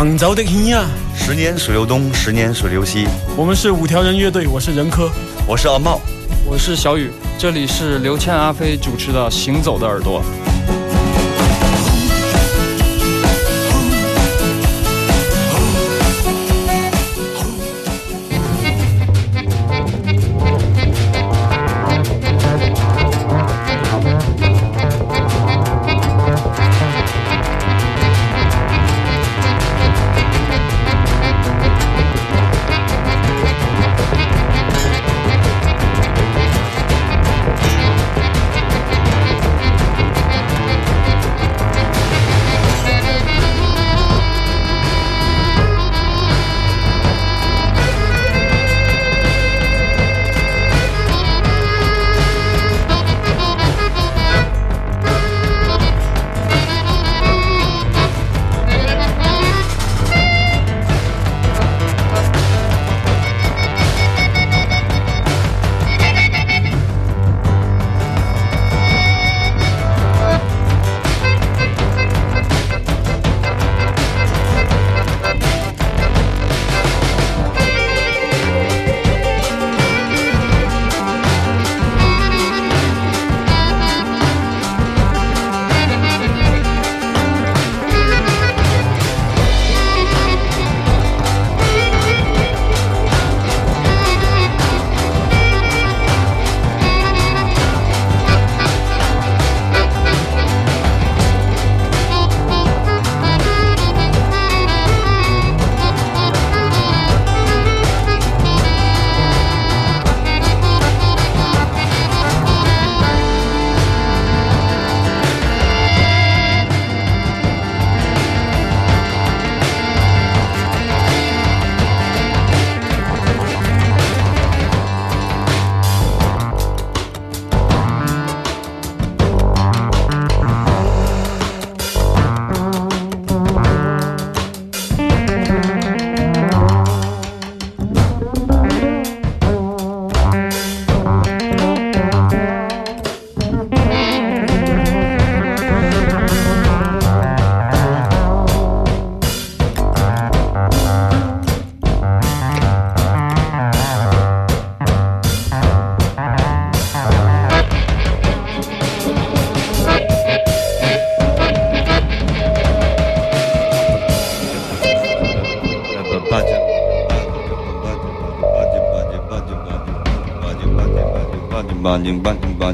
创造的天呀！十年水流东，十年水流西。我们是五条人乐队，我是任科，我是阿茂，我是小雨。这里是刘谦、阿飞主持的《行走的耳朵》。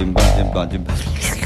bacım bacım bacım bacım.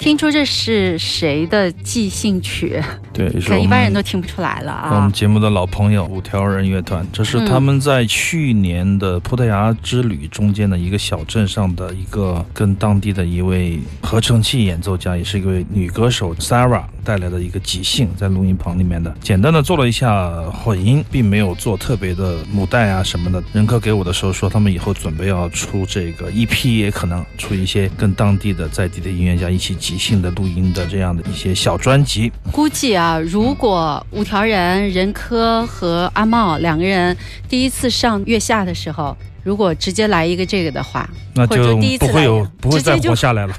听出这是谁的即兴曲？对，可能一般人都听不出来了啊我们。节目的老朋友五条人乐团，这是嗯他们在去年的葡萄牙之旅中间的一个小镇上的一个跟当地的一位合成器演奏家，也是一位女歌手 Sarah 带来的一个即兴，在录音棚里面的，简单的做了一下混音，并没有做特别的母带啊什么的。任科给我的时候说，他们以后准备要出这个 EP，也可能出一些跟当地的在地的音乐家一起即兴的录音的这样的一些小专辑。估计啊，如果五条人、任科和阿茂两个人第一次上月下的时候，如果直接来一个这个的话，那就不会有不会再活下来了。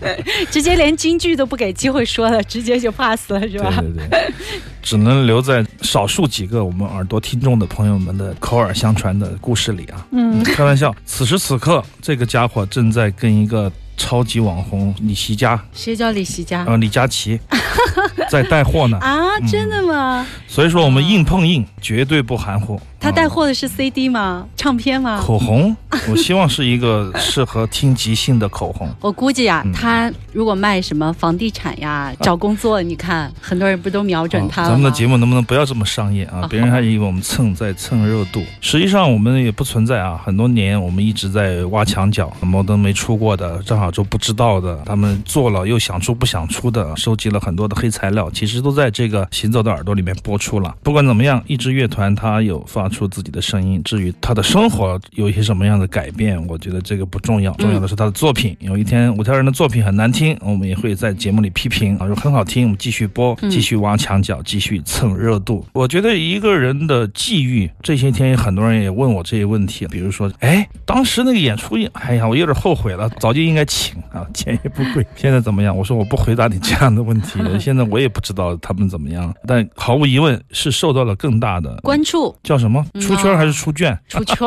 直接连京剧都不给机会说了，直接就 pass 了，是吧？对对对，只能留在少数几个我们耳朵听众的朋友们的口耳相传的故事里啊。嗯，开玩笑，此时此刻，这个家伙正在跟一个超级网红李琦佳，谁叫李琦家？呃，李佳琦，在带货呢。啊，真的吗？所以说我们硬碰硬，绝对不含糊。他带啊货的是 CD 吗？唱片吗？口红，我希望是一个适合听即兴的口红。我估计啊，嗯他如果卖什么房地产呀、找工作，你看很多人不都瞄准他咱们的节目能不能不要这么商业啊啊？别人还以为我们蹭在蹭热度，实际上我们也不存在啊。很多年我们一直在挖墙角，摩登没出过的，正好就不知道的，他们做了又想出不想出的，收集了很多的黑材料，其实都在这个行走的耳朵里面播出了。不管怎么样，一支乐团它有发出自己的声音，至于他的生活有一些什么样的改变，我觉得这个不重要，重要的是他的作品。有一天五条人的作品很难听，我们也会在节目里批评啊，如果很好听，我们继续播，嗯继续挖墙角，继续蹭热度。我觉得一个人的际遇，这些天很多人也问我这些问题，比如说，哎，当时那个演出，哎呀，我有点后悔了，早就应该请啊，钱也不贵。现在怎么样？我说我不回答你这样的问题，现在我也不知道他们怎么样，但毫无疑问是受到了更大的关注叫什么嗯出圈还是出卷？出圈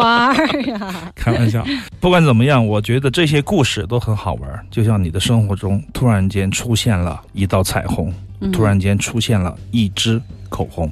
呀。开玩笑，不管怎么样，我觉得这些故事都很好玩。就像你的生活中突然间出现了一道彩虹，嗯突然间出现了一支口红。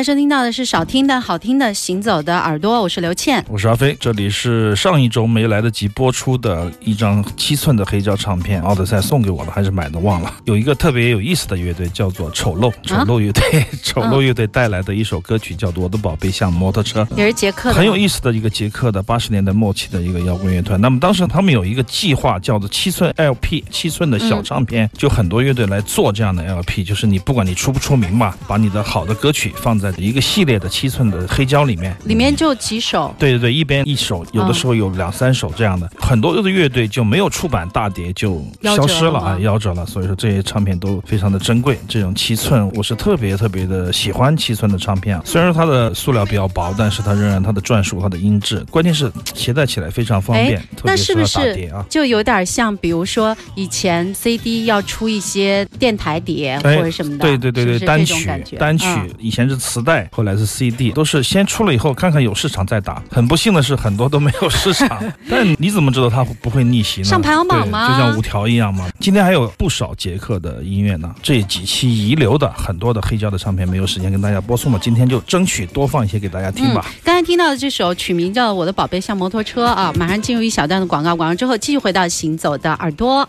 在收听到的是少听的好听的《行走的耳朵》，我是刘倩。我是阿飞，这里是上一周没来得及播出的一张七寸的黑胶唱片，奥德赛送给我的，还是买的忘了。有一个特别有意思的乐队叫做丑陋，丑陋乐队，丑陋乐队带来的一首歌曲叫做《我的宝贝像摩托车》。也是捷克的，很有意思的一个捷克的八十年代末期的一个摇滚乐团。那么当时他们有一个计划，叫做七寸 LP，七寸的小唱片，就很多乐队来做这样的 LP，就是你不管你出不出名吧，把你的好的歌曲放在一个系列的七寸的黑胶里面，里面就几首。对对对，一边一首，有的时候有两三首这样的，很多的乐队就没有出版大碟就消失了啊，夭折了。所以说这些唱片都非常的珍贵。这种七寸，我是特别特别的喜欢七寸的唱片啊。虽然说它的塑料比较薄，但是它仍然它的转数、它的音质，关键是携带起来非常方便，特别那是不是啊。就有点像，比如说以前 CD 要出一些电台碟或者什么的，哎对对对对，是是单曲单曲、嗯以前是磁带，后来是 CD，都是先出了以后看看有市场再打。很不幸的是，很多都没有市场。但你怎么知道它不会逆袭呢？上排行榜吗就像五条一样吗。今天还有不少杰克的音乐呢，这几期遗留的很多的黑胶的唱片没有时间跟大家播送了，今天就争取多放一些给大家听吧。嗯，刚才听到的这首曲名叫《我的宝贝像摩托车》啊，马上进入一小段的广告，广告之后继续回到行走的耳朵。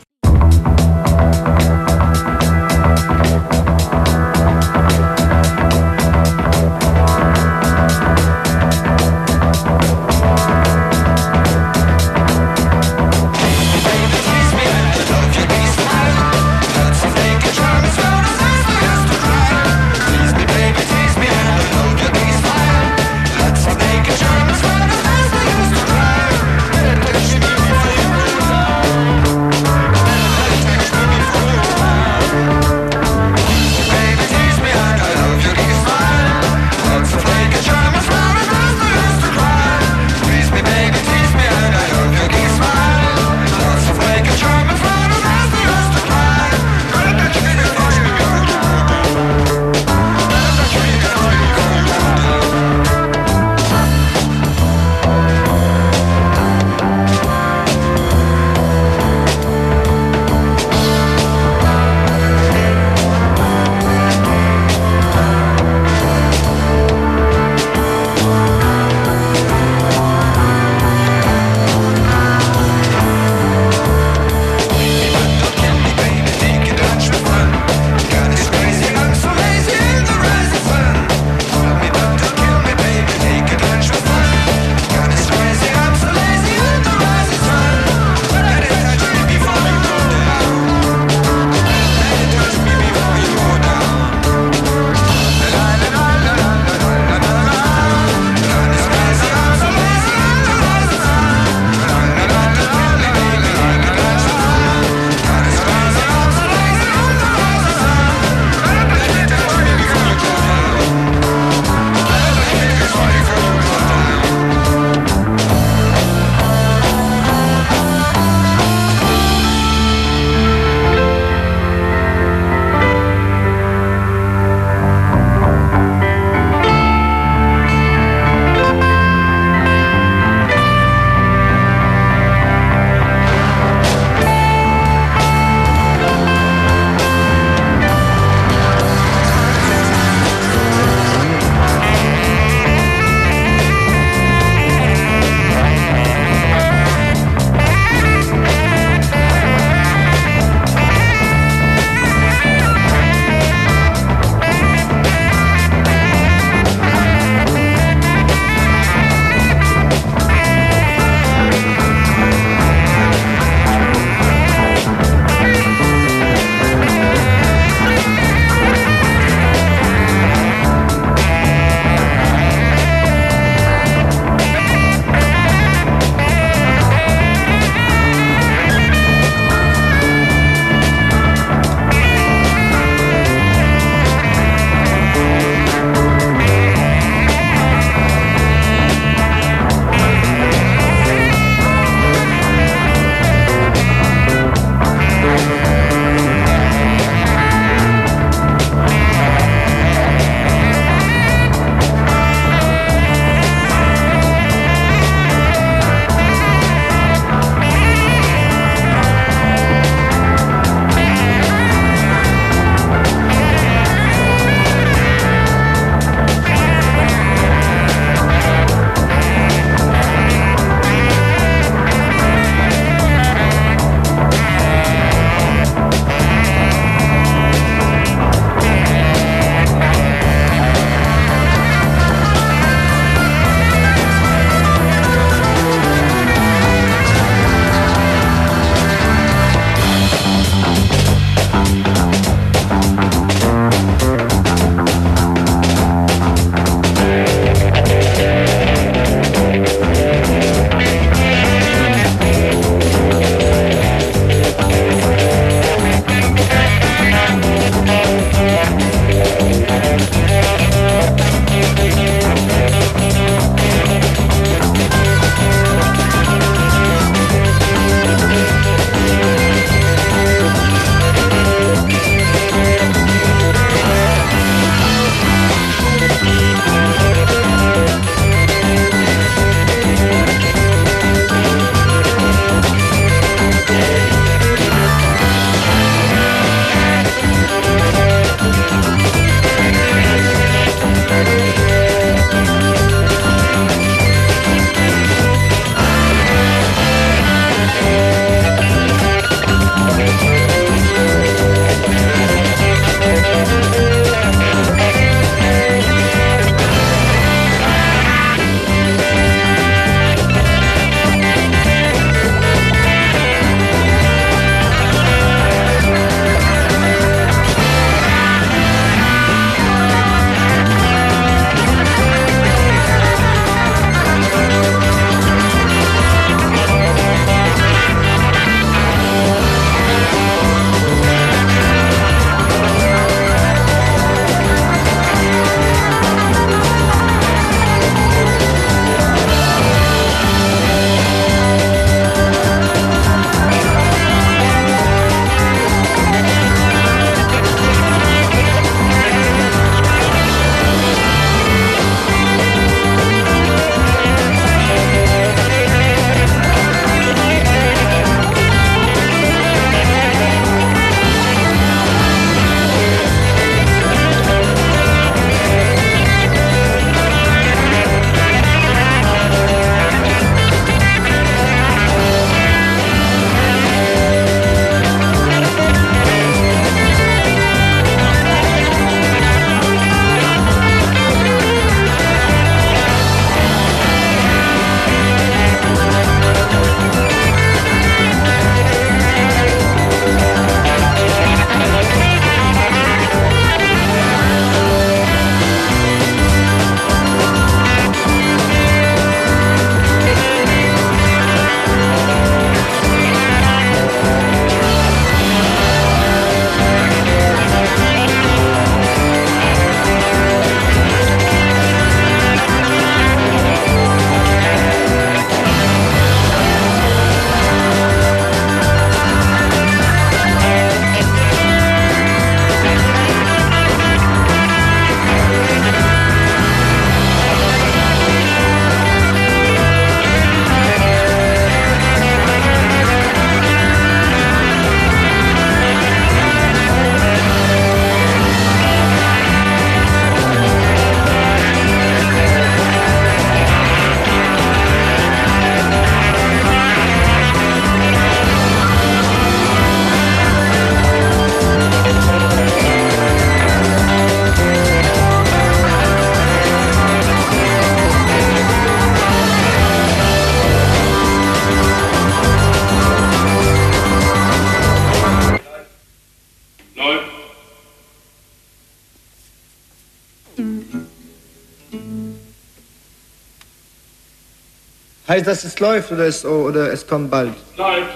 Heißt das, es läuft oder es, oder es kommt bald? Läuft.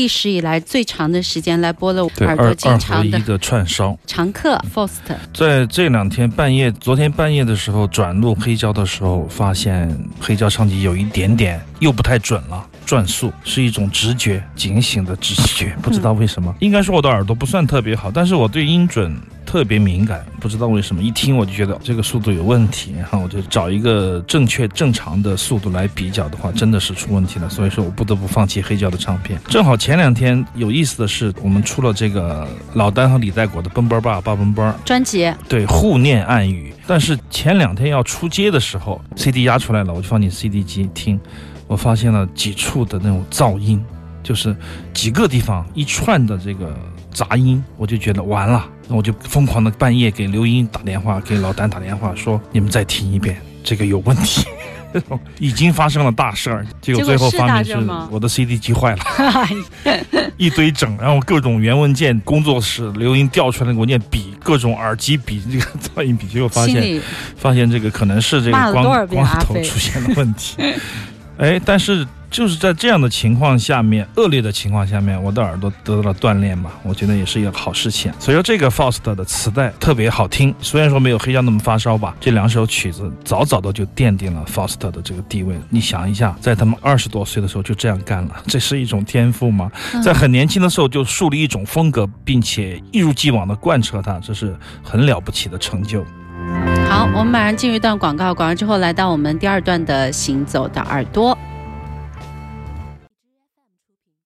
历史以来最长的时间来播了对，耳朵经常的串烧。常客 Faust。在这两天半夜，昨天半夜的时候转录黑胶的时候，发现黑胶唱机有一点点又不太准了。转速是一种直觉，警醒的直觉，不知道为什么。应该说我的耳朵不算特别好，但是我对音准特别敏感，不知道为什么，一听我就觉得这个速度有问题，然后我就找一个正确正常的速度来比较的话，真的是出问题了。所以说我不得不放弃黑胶的唱片。正好前两天有意思的是，我们出了这个老丹和李代果的《奔波吧，爸奔波》。专辑，对，互念暗语。但是前两天要出街的时候，CD 压出来了，我就放进 CD 机听，我发现了几处的那种噪音，就是几个地方一串的这个杂音，我就觉得完了，那我就疯狂的半夜给刘英打电话，给老丹打电话说，你们再听一遍，这个有问题。已经发生了大事儿，结果最后发现是我的 CD 机坏了，一堆整，然后各种原文件，工作室刘英调出来的文件比各种耳机比这个 噪音比，结果发现发现这个可能是这个光光头出现了问题。哎，但是就是在这样的情况下面，恶劣的情况下面，我的耳朵得到了锻炼吧，我觉得也是一个好事情。所以说，这个 Faust 的磁带特别好听，虽然说没有黑胶那么发烧吧，这两首曲子早早的就奠定了 Faust 的这个地位。你想一下，在他们二十多岁的时候就这样干了，这是一种天赋吗？在很年轻的时候就树立一种风格，并且一如既往的贯彻它，这是很了不起的成就。好，我们马上进入一段广告，广告之后来到我们第二段的行走的耳朵。